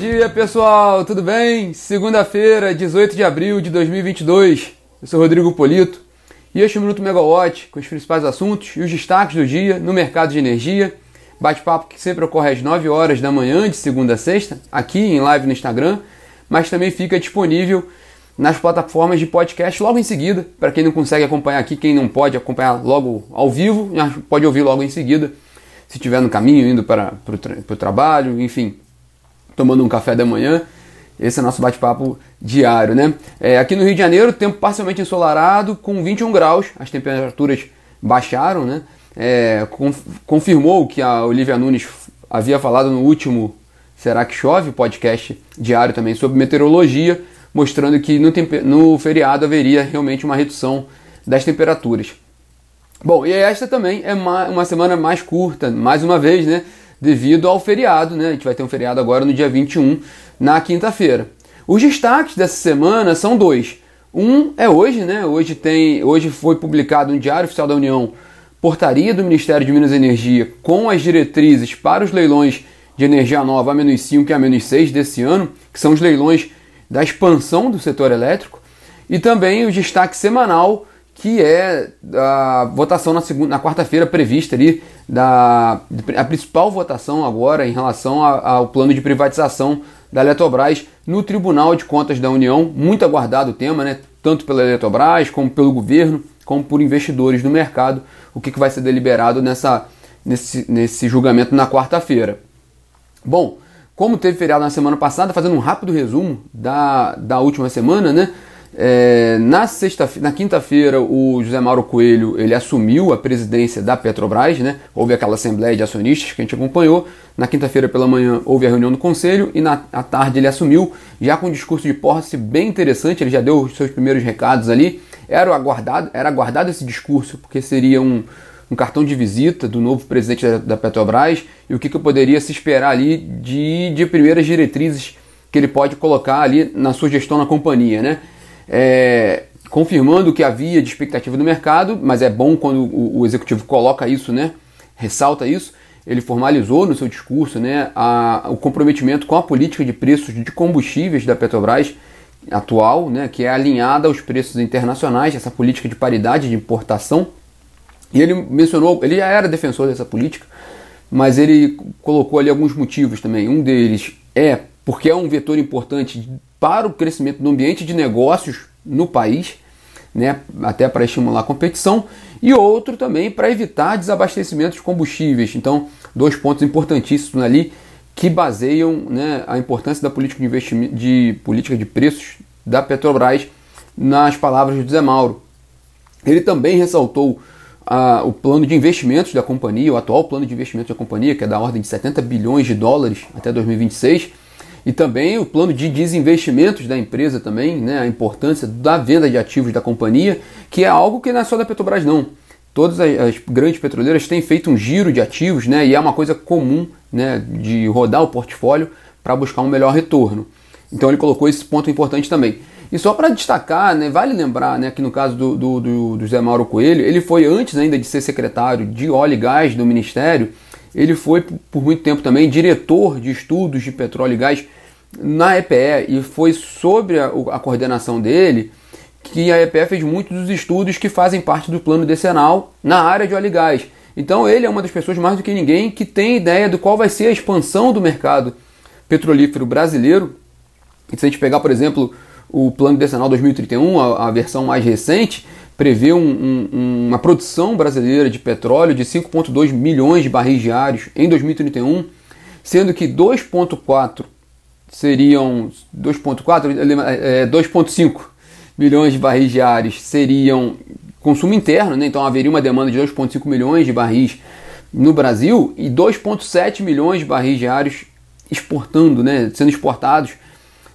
dia, pessoal, tudo bem? Segunda-feira, 18 de abril de 2022. Eu sou Rodrigo Polito e este é o Minuto Megawatt com os principais assuntos e os destaques do dia no mercado de energia. Bate-papo que sempre ocorre às 9 horas da manhã, de segunda a sexta, aqui em live no Instagram, mas também fica disponível nas plataformas de podcast logo em seguida. Para quem não consegue acompanhar aqui, quem não pode acompanhar logo ao vivo, pode ouvir logo em seguida, se estiver no caminho, indo para, para o tra trabalho, enfim, tomando um café da manhã. Esse é nosso bate-papo diário, né? É, aqui no Rio de Janeiro, tempo parcialmente ensolarado, com 21 graus, as temperaturas baixaram, né? É, confirmou que a Olivia Nunes havia falado no último Será que Chove, podcast diário também sobre meteorologia, mostrando que no, no feriado haveria realmente uma redução das temperaturas. Bom, e esta também é uma, semana mais curta, mais uma vez, né? Devido ao feriado, né? A gente vai ter um feriado agora no dia 21, na quinta-feira. Os destaques dessa semana são dois. Um é hoje, né? Hoje tem, hoje foi publicado no Diário Oficial da União portaria do Ministério de Minas e Energia com as diretrizes para os leilões de energia nova A-5 e A-6 desse ano, que são os leilões da expansão do setor elétrico, e também o destaque semanal que é a votação na, segunda, na quarta-feira prevista ali, da, a principal votação agora em relação ao plano de privatização da Eletrobras no Tribunal de Contas da União. Muito aguardado o tema, né? tanto pela Eletrobras, como pelo governo, como por investidores do mercado, o que, que vai ser deliberado nessa, nesse, nesse julgamento na quarta-feira. Bom, como teve feriado na semana passada, fazendo um rápido resumo da, da última semana, né? É, na sexta, na quinta-feira, o José Mauro Coelho ele assumiu a presidência da Petrobras, né? Houve aquela assembleia de acionistas que a gente acompanhou. Na quinta-feira pela manhã houve a reunião do conselho e na à tarde ele assumiu, já com um discurso de posse bem interessante. Ele já deu os seus primeiros recados ali. Era aguardado, era aguardado esse discurso porque seria um, um cartão de visita do novo presidente da, da Petrobras e o que, que poderia se esperar ali de, de primeiras diretrizes que ele pode colocar ali na sua gestão na companhia, né? É, confirmando o que havia de expectativa do mercado, mas é bom quando o, o, executivo coloca isso, né, ressalta isso. Ele formalizou no seu discurso né, a, o comprometimento com a política de preços de combustíveis da Petrobras atual, né, que é alinhada aos preços internacionais, essa política de paridade de importação. E ele mencionou, ele já era defensor dessa política, mas ele colocou ali alguns motivos também. Um deles é porque é um vetor importante para o crescimento do ambiente de negócios no país, né, até para estimular a competição, e outro também para evitar desabastecimento de combustíveis. Então, dois pontos importantíssimos ali que baseiam né, a importância da política de, investimento, de política de preços da Petrobras nas palavras de Zé Mauro. Ele também ressaltou ah, o plano de investimentos da companhia, o atual plano de investimentos da companhia, que é da ordem de 70 bilhões de dólares até 2026, e também o plano de desinvestimentos da empresa também, né, a importância da venda de ativos da companhia, que é algo que não é só da Petrobras não. Todas as, grandes petroleiras têm feito um giro de ativos, né, e é uma coisa comum, né, de rodar o portfólio para buscar um melhor retorno. Então ele colocou esse ponto importante também. E só para destacar, né, vale lembrar né, que no caso do, do, do, Mauro Coelho, ele foi antes ainda de ser secretário de óleo e gás do Ministério, ele foi por muito tempo também diretor de estudos de petróleo e gás na EPE e foi sobre a, a coordenação dele que a EPE fez muitos dos estudos que fazem parte do plano decenal na área de óleo e gás. Então ele é uma das pessoas mais do que ninguém que tem ideia de qual vai ser a expansão do mercado petrolífero brasileiro. E se a gente pegar, por exemplo, o plano decenal 2031, a, a versão mais recente, prevê um, um, uma produção brasileira de petróleo de 5,2 milhões de barris diários em 2031, sendo que 2,4 seriam 2,4, 2,5 é, milhões de barris diários seriam consumo interno, né? então haveria uma demanda de 2,5 milhões de barris no Brasil e 2,7 milhões de barris diários exportando, né? sendo exportados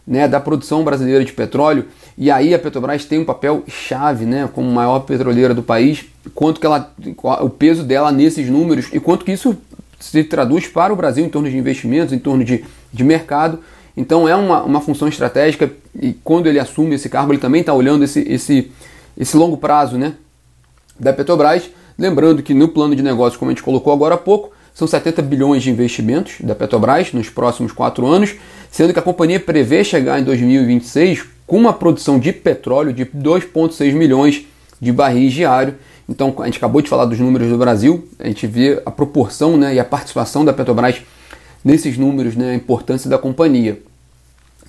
né? da produção brasileira de petróleo. E aí a Petrobras tem um papel chave, né, como maior petroleira do país, quanto que ela, o peso dela nesses números e quanto que isso se traduz para o Brasil em torno de investimentos, em torno de, de mercado. Então é uma, uma função estratégica e quando ele assume esse cargo ele também está olhando esse, esse, esse longo prazo né, da Petrobras. Lembrando que no plano de negócio, como a gente colocou agora há pouco, são 70 bilhões de investimentos da Petrobras nos próximos quatro anos, sendo que a companhia prevê chegar em 2026 com uma produção de petróleo de 2,6 milhões de barris diário. Então, a gente acabou de falar dos números do Brasil, a gente vê a proporção né, e a participação da Petrobras nesses números, né, a importância da companhia.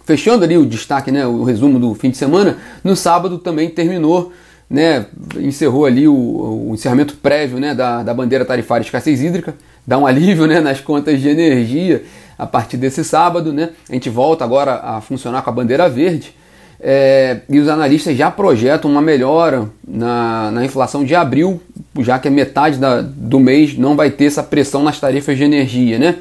Fechando ali o destaque, né, o resumo do fim de semana, no sábado também terminou né, encerrou ali o, o, encerramento prévio né, da, da bandeira tarifária de escassez hídrica, dá um alívio né, nas contas de energia a partir desse sábado. Né? A gente volta agora a funcionar com a bandeira verde é, e os analistas já projetam uma melhora na, na inflação de abril, já que a metade da, do mês não vai ter essa pressão nas tarifas de energia. Né?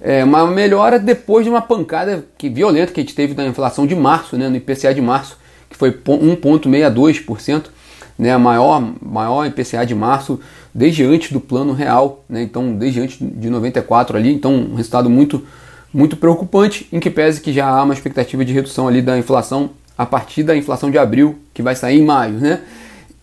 É, uma melhora depois de uma pancada que, violenta que a gente teve na inflação de março, né, no IPCA de março, que foi 1,62% né, a maior, maior IPCA de março desde antes do plano real, né, então desde antes de 94 ali, então um resultado muito, muito preocupante, em que pese que já há uma expectativa de redução ali da inflação a partir da inflação de abril, que vai sair em maio, né?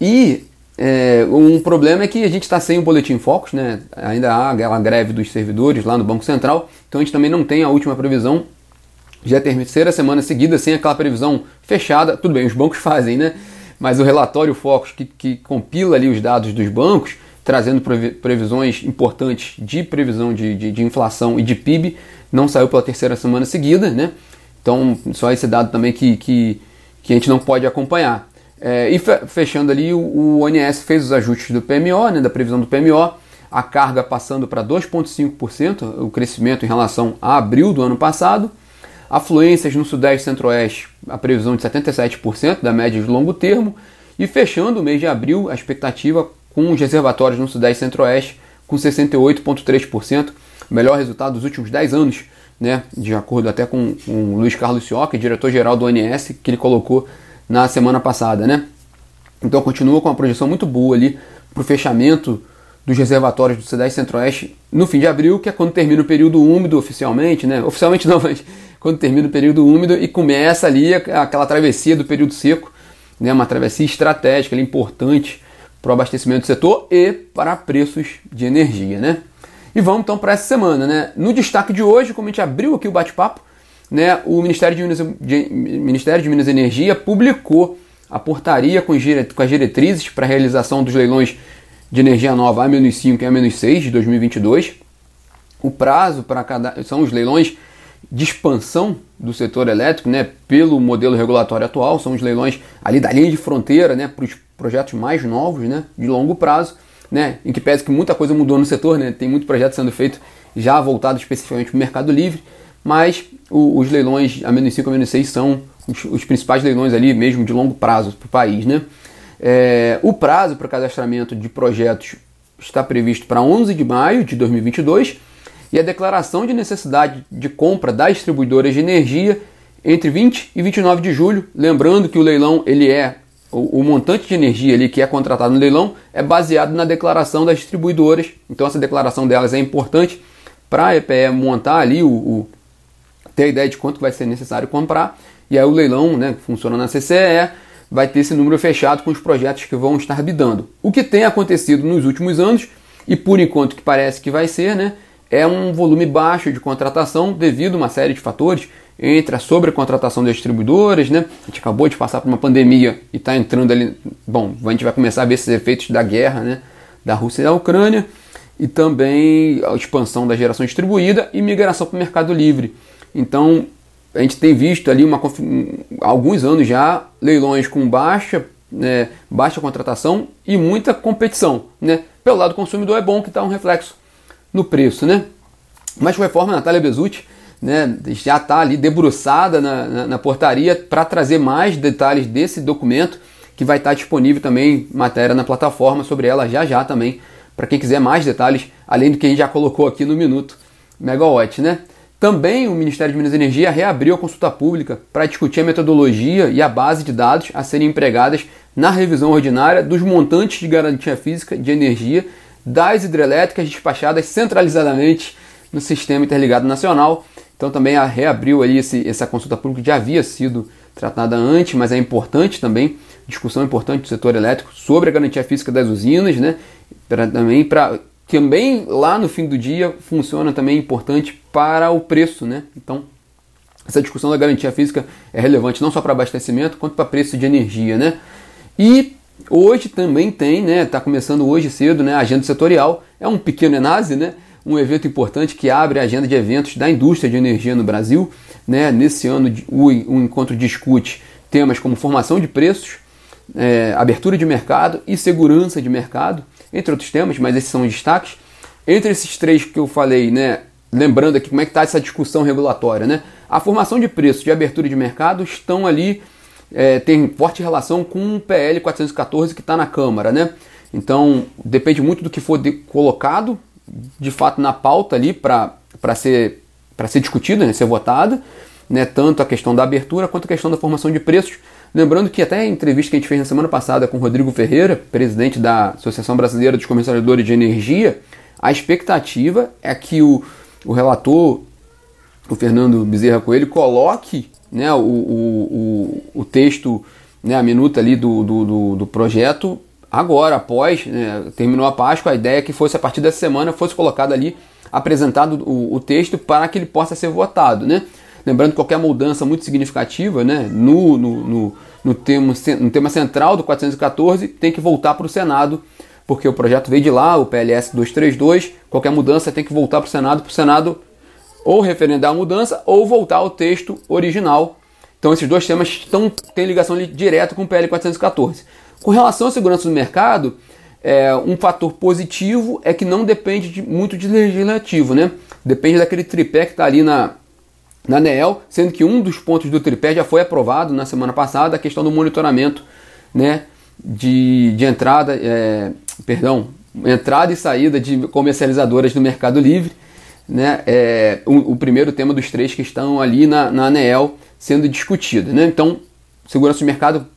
E é, um problema é que a gente está sem o boletim Focus, né? Ainda há aquela greve dos servidores lá no Banco Central, então a gente também não tem a última previsão. Já é terceira semana seguida sem aquela previsão fechada. Tudo bem, os bancos fazem, né? Mas o relatório Focus, que, que compila ali os dados dos bancos, trazendo previsões importantes de previsão de, de, de, inflação e de PIB, não saiu pela terceira semana seguida, né? Então, só esse dado também que, que, que a gente não pode acompanhar. É, e fechando ali, o, o ONS fez os ajustes do PMO, né, da previsão do PMO, a carga passando para 2,5%, o crescimento em relação a abril do ano passado, Afluências no Sudeste e Centro-Oeste, a previsão de 77% da média de longo termo. E fechando o mês de abril, a expectativa com os reservatórios no Sudeste Centro-Oeste com 68,3%, melhor resultado dos últimos 10 anos, né, de acordo até com o Luiz Carlos Sioca, diretor-geral do ONS, que ele colocou na semana passada. Né? Então continua com uma projeção muito boa ali para o fechamento dos reservatórios do Sudeste Centro-Oeste no fim de abril, que é quando termina o período úmido oficialmente, né? Oficialmente não, mas quando termina o período úmido e começa ali aquela travessia do período seco, né, uma travessia estratégica, ali, importante para o abastecimento do setor e para preços de energia. Né? E vamos então para essa semana. Né? No destaque de hoje, como a gente abriu aqui o bate-papo, né, o Ministério de, Minas, de, Ministério de Minas e Energia publicou a portaria com, com as diretrizes para a realização dos leilões de energia nova A-5 e A-6 de 2022. O prazo para cada. são os leilões de expansão do setor elétrico, né, pelo modelo regulatório atual, são os leilões ali da linha de fronteira, né, para os projetos mais novos, né, de longo prazo, né, em que pese que muita coisa mudou no setor, né, tem muito projeto sendo feito já voltado especificamente para o mercado livre, mas o, os leilões a menos 5 a menos 6 são os, os, principais leilões ali mesmo de longo prazo para o país, né. É, o prazo para cadastramento de projetos está previsto para 11 de maio de 2022 e a declaração de necessidade de compra das distribuidoras de energia entre 20 e 29 de julho. Lembrando que o leilão ele é o, o montante de energia ali que é contratado no leilão é baseado na declaração das distribuidoras. Então essa declaração delas é importante para a EPE montar ali o, o, ter a ideia de quanto vai ser necessário comprar e aí o leilão, né, funciona na CCE, vai ter esse número fechado com os projetos que vão estar bidando. O que tem acontecido nos últimos anos e por enquanto que parece que vai ser, né, é um volume baixo de contratação devido a uma série de fatores, entre a sobrecontratação das distribuidoras, né? A gente acabou de passar por uma pandemia e está entrando ali. Bom, a gente vai começar a ver esses efeitos da guerra, né? Da Rússia e da Ucrânia, e também a expansão da geração distribuída e migração para o mercado livre. Então, a gente tem visto ali uma, alguns anos já leilões com baixa, né, baixa contratação e muita competição. Né? Pelo lado do consumidor é bom que está um reflexo no preço, né? Mas de qualquer forma, a Natália Bezutti né, já está ali debruçada na, na, na portaria para trazer mais detalhes desse documento que vai estar tá disponível também matéria na plataforma sobre ela já já também para quem quiser mais detalhes além do que a gente já colocou aqui no minuto megawatt, né? Também o Ministério de Minas e Energia reabriu a consulta pública para discutir a metodologia e a base de dados a serem empregadas na revisão ordinária dos montantes de garantia física de energia das hidrelétricas despachadas centralizadamente no Sistema Interligado Nacional. Então também reabriu aí esse, essa consulta pública que já havia sido tratada antes, mas é importante também, discussão importante do setor elétrico sobre a garantia física das usinas, né? Pra, também para também lá no fim do dia funciona também importante para o preço, né? Então, essa discussão da garantia física é relevante não só para abastecimento, quanto para preço de energia, né? E hoje também tem, né? Está começando hoje cedo, né? A agenda setorial é um pequeno Enase, né? Um evento importante que abre a agenda de eventos da indústria de energia no Brasil, né? Nesse ano o, encontro discute temas como formação de preços, é, abertura de mercado e segurança de mercado, entre outros temas, mas esses são os destaques. Entre esses três que eu falei, né? Lembrando aqui como é que está essa discussão regulatória, né? A formação de preços de abertura de mercado estão ali, é, tem forte relação com o PL 414 que está na Câmara, né? Então depende muito do que for de, colocado de fato na pauta ali para ser, ser discutido, né? ser votado, né? tanto a questão da abertura quanto a questão da formação de preços. Lembrando que até a entrevista que a gente fez na semana passada com o Rodrigo Ferreira, presidente da Associação Brasileira dos Comercializadores de Energia, a expectativa é que o, o relator o Fernando Bezerra Coelho coloque né, o, o, o, o texto, né, a minuta ali do, do, do, do projeto agora, após, né, terminou a Páscoa, a ideia é que fosse a partir dessa semana, fosse colocado ali, apresentado o, o texto para que ele possa ser votado, né? Lembrando que qualquer mudança muito significativa né, no, no, no, no, tema, no tema central do 414 tem que voltar para o Senado, porque o projeto veio de lá, o PLS 232, qualquer mudança tem que voltar para o Senado, para o Senado ou referendar a mudança ou voltar ao texto original. Então esses dois temas estão, têm ligação direta com o PL 414. Com relação à segurança do mercado, é, um fator positivo é que não depende de, muito de legislativo, né? Depende daquele tripé que está ali na, na ANEEL, sendo que um dos pontos do tripé já foi aprovado na semana passada, a questão do monitoramento né, de, de entrada, é, perdão, entrada e saída de comercializadoras do Mercado Livre né, é, o, o, primeiro tema dos três que estão ali na, na ANEEL sendo discutido. Né? Então, segurança de mercado,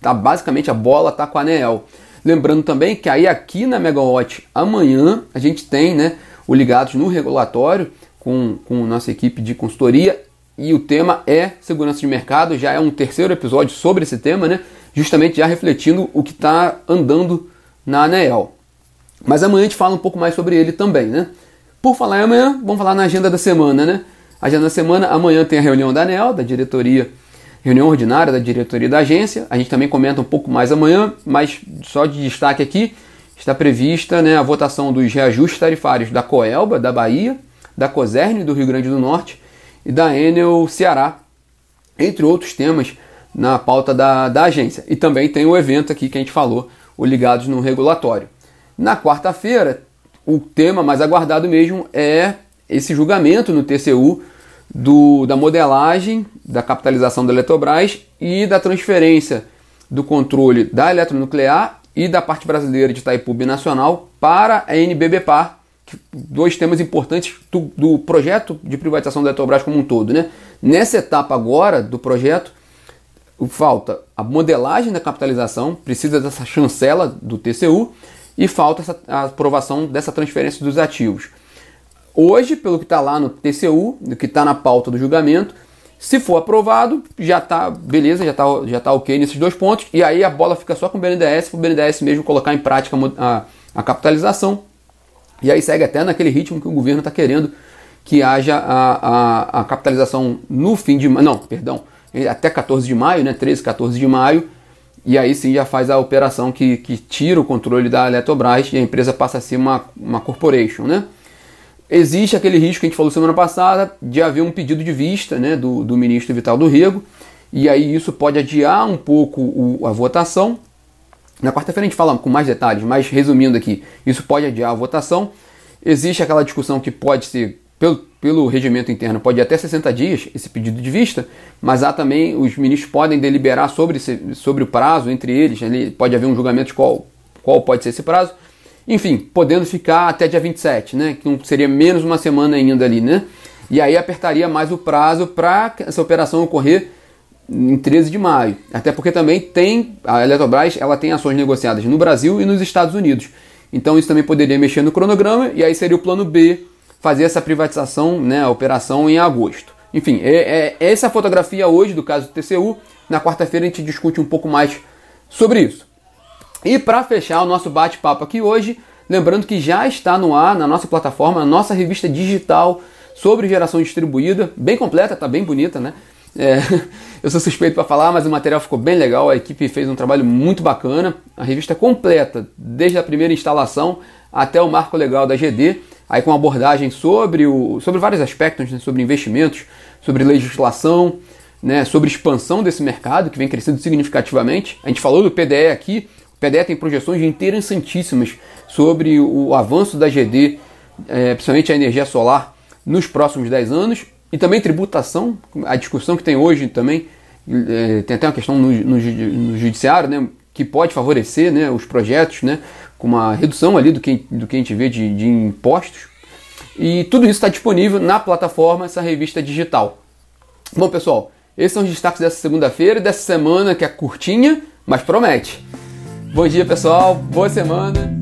tá, basicamente a bola está com a ANEEL. Lembrando também que aí aqui na Megawatt amanhã a gente tem né, o Ligados no Regulatório com, com nossa equipe de consultoria e o tema é segurança de mercado. Já é um terceiro episódio sobre esse tema, né? justamente já refletindo o que está andando na ANEEL. Mas amanhã a gente fala um pouco mais sobre ele também, né? Por falar em amanhã, vamos falar na agenda da semana, né? Agenda da semana, amanhã tem a reunião da ANEL, da diretoria, reunião ordinária da diretoria da agência. A gente também comenta um pouco mais amanhã, mas só de destaque aqui, está prevista né, a votação dos reajustes tarifários da Coelba, da Bahia, da Coserne, do Rio Grande do Norte, e da Enel Ceará, entre outros temas na pauta da, da agência. E também tem o evento aqui que a gente falou, o Ligados no Regulatório. Na quarta-feira o tema mais aguardado mesmo é esse julgamento no TCU do, da modelagem da capitalização da Eletrobras e da transferência do controle da eletronuclear e da parte brasileira de Itaipu Nacional para a NBBPAR, dois temas importantes do, do, projeto de privatização da Eletrobras como um todo. Né? Nessa etapa agora do projeto, falta a modelagem da capitalização, precisa dessa chancela do TCU e falta essa, a aprovação dessa transferência dos ativos. Hoje, pelo que está lá no TCU, do que está na pauta do julgamento, se for aprovado, já está beleza, já está já tá ok nesses dois pontos, e aí a bola fica só com o BNDES, para o BNDES mesmo colocar em prática a, a capitalização, e aí segue até naquele ritmo que o governo está querendo que haja a, a, a, capitalização no fim de não, perdão, até 14 de maio, né, 13, 14 de maio, e aí sim já faz a operação que, que tira o controle da Eletrobras e a empresa passa a ser uma, uma corporation, né? Existe aquele risco que a gente falou semana passada de haver um pedido de vista né, do, do ministro Vital do Rego, e aí isso pode adiar um pouco o, a votação. Na quarta-feira a gente fala com mais detalhes, mas resumindo aqui, isso pode adiar a votação. Existe aquela discussão que pode ser pelo, pelo regimento interno, pode ir até 60 dias esse pedido de vista, mas há também, os ministros podem deliberar sobre, sobre o prazo entre eles, ali pode haver um julgamento de qual, qual pode ser esse prazo. Enfim, podendo ficar até dia 27, né? Que seria menos uma semana ainda ali, né? E aí apertaria mais o prazo para essa operação ocorrer em 13 de maio. Até porque também tem a Eletrobras, ela tem ações negociadas no Brasil e nos Estados Unidos. Então isso também poderia mexer no cronograma e aí seria o plano B fazer essa privatização, né, a operação em agosto. Enfim, é, é essa fotografia hoje do caso do TCU. Na quarta-feira a gente discute um pouco mais sobre isso. E para fechar o nosso bate-papo aqui hoje, Lembrando que já está no ar na nossa plataforma, a nossa revista digital sobre geração distribuída, bem completa, tá bem bonita, né? É, eu sou suspeito para falar, mas o material ficou bem legal, a equipe fez um trabalho muito bacana. A revista completa, desde a primeira instalação até o marco legal da GD, aí com abordagem sobre, o, sobre vários aspectos, né, sobre investimentos, sobre legislação, né, sobre expansão desse mercado que vem crescendo significativamente. A gente falou do PDE aqui, o PDE tem projeções interessantíssimas sobre o avanço da GD, é, principalmente a energia solar, nos próximos 10 anos, e também tributação, a discussão que tem hoje também, é, tem até uma questão no, no, no judiciário, né, que pode favorecer né, os projetos, né, com uma redução ali do que, do que a gente vê de, de impostos. E tudo isso está disponível na plataforma, essa revista digital. Bom, pessoal, esses são os destaques dessa segunda-feira e dessa semana que é curtinha, mas promete. Bom dia, pessoal. Boa semana.